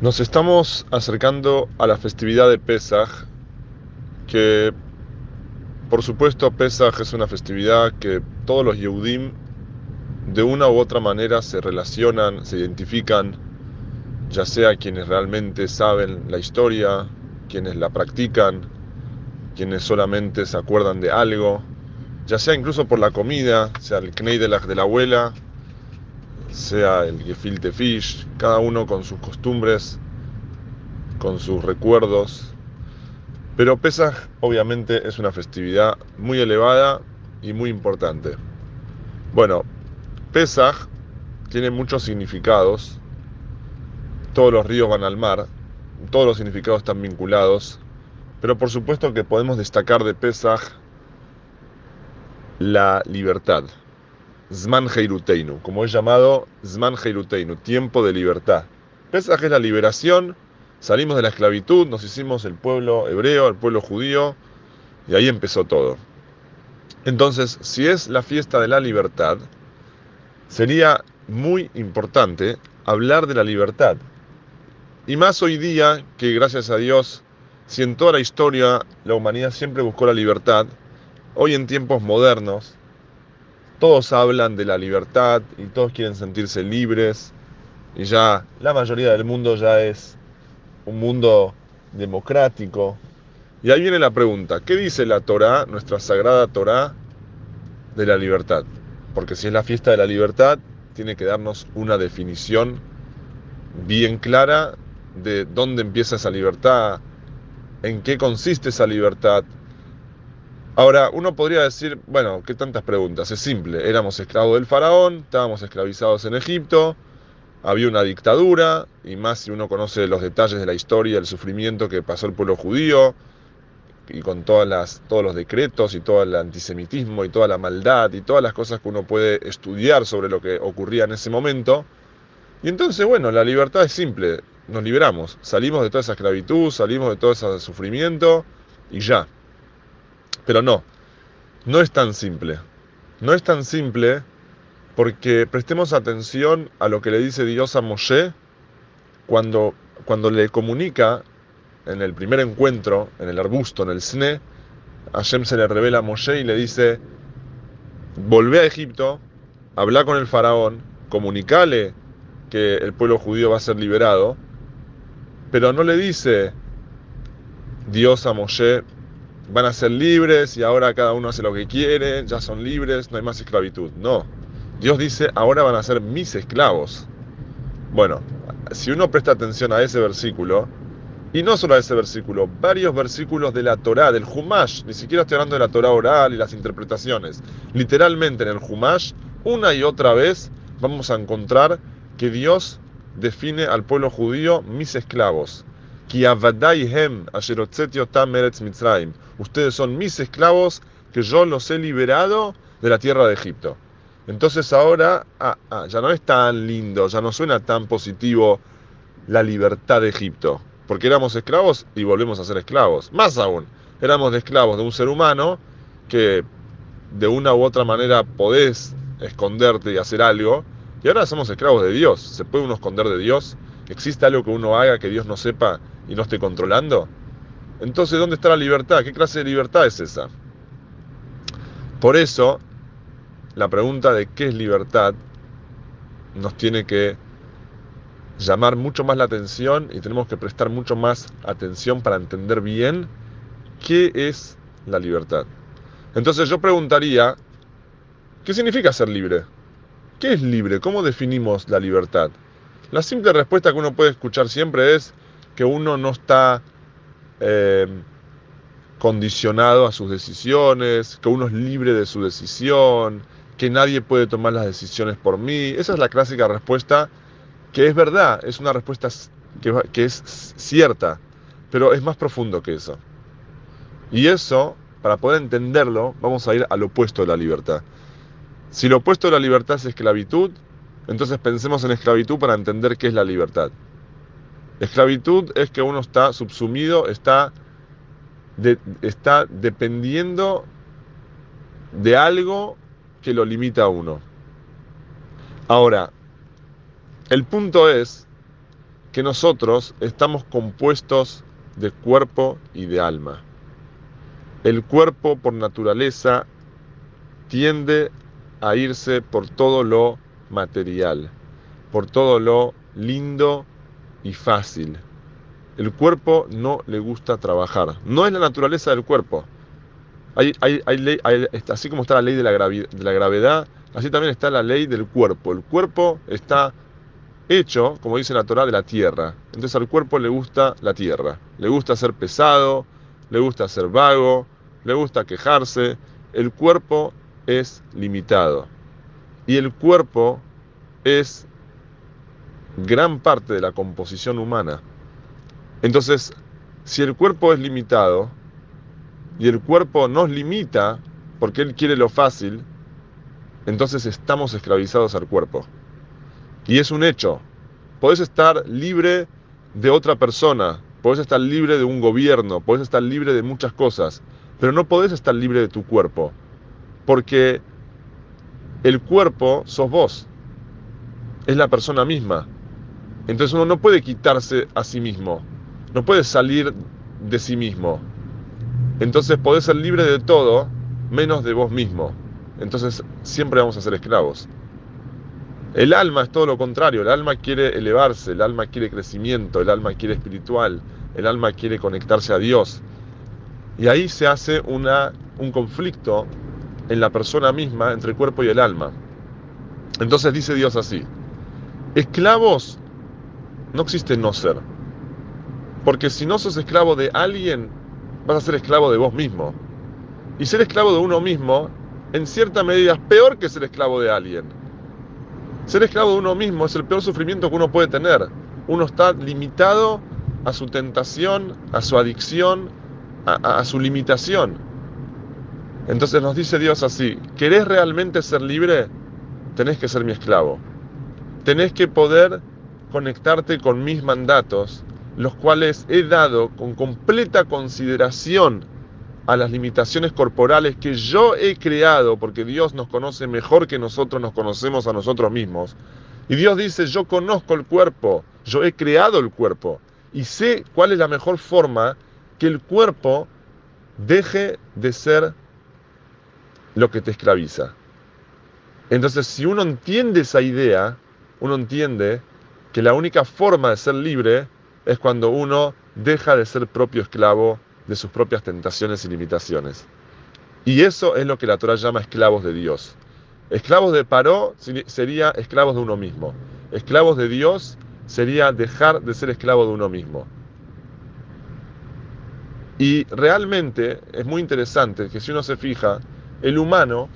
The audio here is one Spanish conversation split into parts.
Nos estamos acercando a la festividad de Pesaj, que por supuesto Pesaj es una festividad que todos los Yehudim de una u otra manera se relacionan, se identifican, ya sea quienes realmente saben la historia, quienes la practican, quienes solamente se acuerdan de algo, ya sea incluso por la comida, sea el knei de la, de la abuela, sea el gefilte fish, cada uno con sus costumbres, con sus recuerdos. Pero Pesaj obviamente es una festividad muy elevada y muy importante. Bueno, Pesaj tiene muchos significados. Todos los ríos van al mar, todos los significados están vinculados, pero por supuesto que podemos destacar de Pesaj la libertad. Zman Heiruteinu, como es llamado Zman Heiruteinu, tiempo de libertad. Pesaj es la liberación, salimos de la esclavitud, nos hicimos el pueblo hebreo, el pueblo judío, y ahí empezó todo. Entonces, si es la fiesta de la libertad, sería muy importante hablar de la libertad. Y más hoy día que gracias a Dios, si en toda la historia la humanidad siempre buscó la libertad, hoy en tiempos modernos, todos hablan de la libertad y todos quieren sentirse libres y ya la mayoría del mundo ya es un mundo democrático. Y ahí viene la pregunta, ¿qué dice la Torá, nuestra sagrada Torá, de la libertad? Porque si es la fiesta de la libertad, tiene que darnos una definición bien clara de dónde empieza esa libertad, en qué consiste esa libertad. Ahora, uno podría decir, bueno, ¿qué tantas preguntas? Es simple, éramos esclavos del faraón, estábamos esclavizados en Egipto, había una dictadura, y más si uno conoce los detalles de la historia, el sufrimiento que pasó el pueblo judío, y con todas las, todos los decretos y todo el antisemitismo y toda la maldad y todas las cosas que uno puede estudiar sobre lo que ocurría en ese momento. Y entonces, bueno, la libertad es simple, nos liberamos, salimos de toda esa esclavitud, salimos de todo ese sufrimiento y ya. Pero no, no es tan simple. No es tan simple porque prestemos atención a lo que le dice Dios a Moshe cuando, cuando le comunica en el primer encuentro, en el arbusto, en el sne, Hashem se le revela a Moshe y le dice, volvé a Egipto, habla con el faraón, comunicale que el pueblo judío va a ser liberado, pero no le dice Dios a Moshe, van a ser libres y ahora cada uno hace lo que quiere, ya son libres, no hay más esclavitud. No, Dios dice, ahora van a ser mis esclavos. Bueno, si uno presta atención a ese versículo, y no solo a ese versículo, varios versículos de la Torá, del Humash, ni siquiera estoy hablando de la Torá oral y las interpretaciones. Literalmente en el Humash, una y otra vez vamos a encontrar que Dios define al pueblo judío mis esclavos. Ustedes son mis esclavos que yo los he liberado de la tierra de Egipto. Entonces ahora ah, ah, ya no es tan lindo, ya no suena tan positivo la libertad de Egipto porque éramos esclavos y volvemos a ser esclavos. Más aún, éramos esclavos de un ser humano que de una u otra manera podés esconderte y hacer algo, y ahora somos esclavos de Dios. ¿Se puede uno esconder de Dios? ¿Existe algo que uno haga que Dios no sepa y no esté controlando? Entonces, ¿dónde está la libertad? ¿Qué clase de libertad es esa? Por eso, la pregunta de qué es libertad nos tiene que llamar mucho más la atención y tenemos que prestar mucho más atención para entender bien qué es la libertad. Entonces yo preguntaría, ¿qué significa ser libre? ¿Qué es libre? ¿Cómo definimos la libertad? La simple respuesta que uno puede escuchar siempre es que uno no está eh, condicionado a sus decisiones, que uno es libre de su decisión, que nadie puede tomar las decisiones por mí. Esa es la clásica respuesta que es verdad, es una respuesta que, es cierta, pero es más profundo que eso. Y eso, para poder entenderlo, vamos a ir al opuesto de la libertad. Si lo opuesto de la libertad es esclavitud, entonces pensemos en esclavitud para entender qué es la libertad. Esclavitud es que uno está subsumido, está, está dependiendo de algo que lo limita a uno. Ahora, el punto es que nosotros estamos compuestos de cuerpo y de alma. El cuerpo por naturaleza tiende a irse por todo lo material, por todo lo lindo y fácil. El cuerpo no le gusta trabajar. No es la naturaleza del cuerpo. Hay, así como está la ley de la, de la gravedad, así también está la ley del cuerpo. El cuerpo está hecho, como dice la Torah, de la tierra. Entonces al cuerpo le gusta la tierra. Le gusta ser pesado, le gusta ser vago, le gusta quejarse. El cuerpo es limitado. Y el cuerpo es gran parte de la composición humana. Entonces, si el cuerpo es limitado y el cuerpo nos limita porque él quiere lo fácil, entonces estamos esclavizados al cuerpo. Y es un hecho. Podés estar libre de otra persona, podés estar libre de un gobierno, podés estar libre de muchas cosas, pero no podés estar libre de tu cuerpo. Porque el cuerpo sos vos, es la persona misma. Entonces uno no puede quitarse a sí mismo, no puede salir de sí mismo. Entonces podés ser libre de todo menos de vos mismo. Entonces siempre vamos a ser esclavos. El alma es todo lo contrario, el alma quiere elevarse, el alma quiere crecimiento, el alma quiere espiritual, el alma quiere conectarse a Dios. Y ahí se hace una, un conflicto en la persona misma entre el cuerpo y el alma. Entonces dice Dios así, esclavos no existe no ser. Porque si no sos esclavo de alguien, vas a ser esclavo de vos mismo. Y ser esclavo de uno mismo, en cierta medida, es peor que ser esclavo de alguien. Ser esclavo de uno mismo es el peor sufrimiento que uno puede tener. Uno está limitado a su tentación, a su adicción, a, su limitación. Entonces nos dice Dios así, ¿querés realmente ser libre? Tenés que ser mi esclavo. Tenés que poder conectarte con mis mandatos, los cuales he dado con completa consideración a las limitaciones corporales que yo he creado, porque Dios nos conoce mejor que nosotros nos conocemos a nosotros mismos. Y Dios dice, yo conozco el cuerpo, yo he creado el cuerpo y sé cuál es la mejor forma que el cuerpo deje de ser lo que te esclaviza. Entonces, si uno entiende esa idea, uno entiende que la única forma de ser libre es cuando uno deja de ser propio esclavo de sus propias tentaciones y limitaciones. Y eso es lo que la Torah llama esclavos de Dios. Esclavos de Paró sería esclavos de uno mismo. Esclavos de Dios sería dejar de ser esclavo de uno mismo. Y realmente es muy interesante que si uno se fija, el humano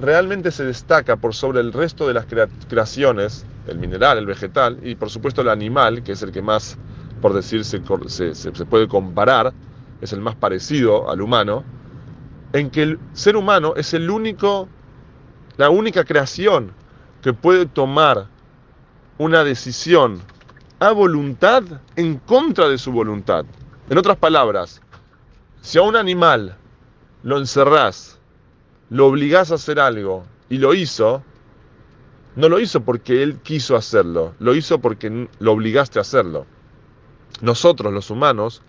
realmente se destaca por sobre el resto de las creaciones, el mineral, el vegetal y por supuesto el animal, que es el que más, por decirse, se puede comparar, es el más parecido al humano, en que el ser humano es el único, la única creación que puede tomar una decisión a voluntad en contra de su voluntad. En otras palabras, si a un animal lo encerrás, lo obligás a hacer algo y lo hizo, no lo hizo porque él quiso hacerlo, lo hizo porque lo obligaste a hacerlo. Nosotros, los humanos,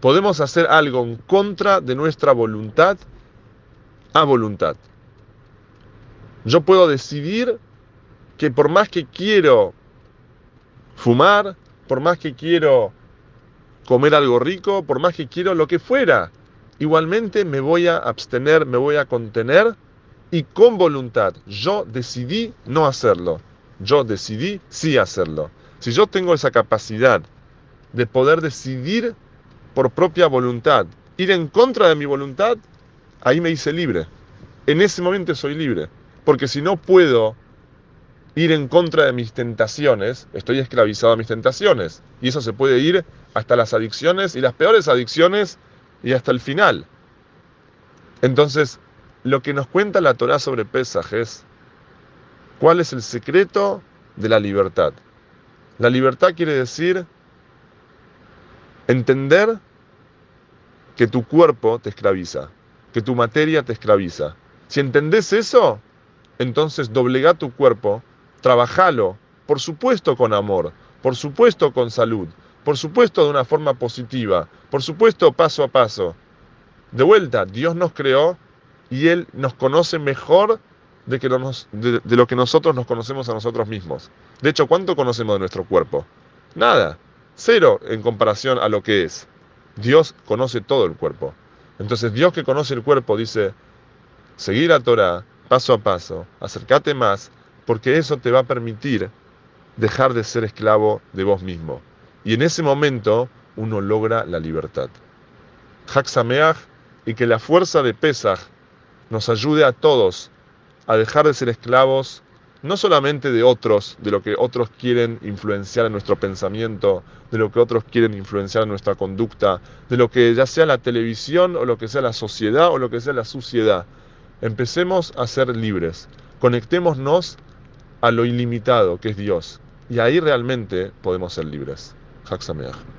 podemos hacer algo en contra de nuestra voluntad a voluntad. Yo puedo decidir que por más que quiero fumar, por más que quiero comer algo rico, por más que quiero lo que fuera, igualmente me voy a abstener, me voy a contener y con voluntad. Yo decidí no hacerlo. Yo decidí sí hacerlo. Si yo tengo esa capacidad de poder decidir por propia voluntad, ir en contra de mi voluntad, ahí me hice libre. En ese momento soy libre. Porque si no puedo ir en contra de mis tentaciones, estoy esclavizado a mis tentaciones. Y eso se puede ir hasta las adicciones y las peores adicciones y hasta el final. Entonces, lo que nos cuenta la Torah sobre Pesaj es cuál es el secreto de la libertad. La libertad quiere decir Entender que tu cuerpo te esclaviza, que tu materia te esclaviza. Si entendés eso, entonces doblega tu cuerpo, trabajalo, por supuesto con amor, por supuesto con salud, por supuesto de una forma positiva, por supuesto paso a paso. De vuelta, Dios nos creó y Él nos conoce mejor de, que de, lo que nosotros nos conocemos a nosotros mismos. De hecho, ¿cuánto conocemos de nuestro cuerpo? Nada, cero en comparación a lo que es. Dios conoce todo el cuerpo. Entonces Dios que conoce el cuerpo dice, seguir la Torah paso a paso, acércate más, porque eso te va a permitir dejar de ser esclavo de vos mismo. Y en ese momento uno logra la libertad. Hak Sameach y que la fuerza de Pesach nos ayude a todos a dejar de ser esclavos no solamente de otros, de lo que otros quieren influenciar en nuestro pensamiento, de lo que otros quieren influenciar en nuestra conducta, de lo que ya sea la televisión o lo que sea la sociedad o lo que sea la suciedad. Empecemos a ser libres, conectémonos a lo ilimitado que es Dios y ahí realmente podemos ser libres. Hak Sameach.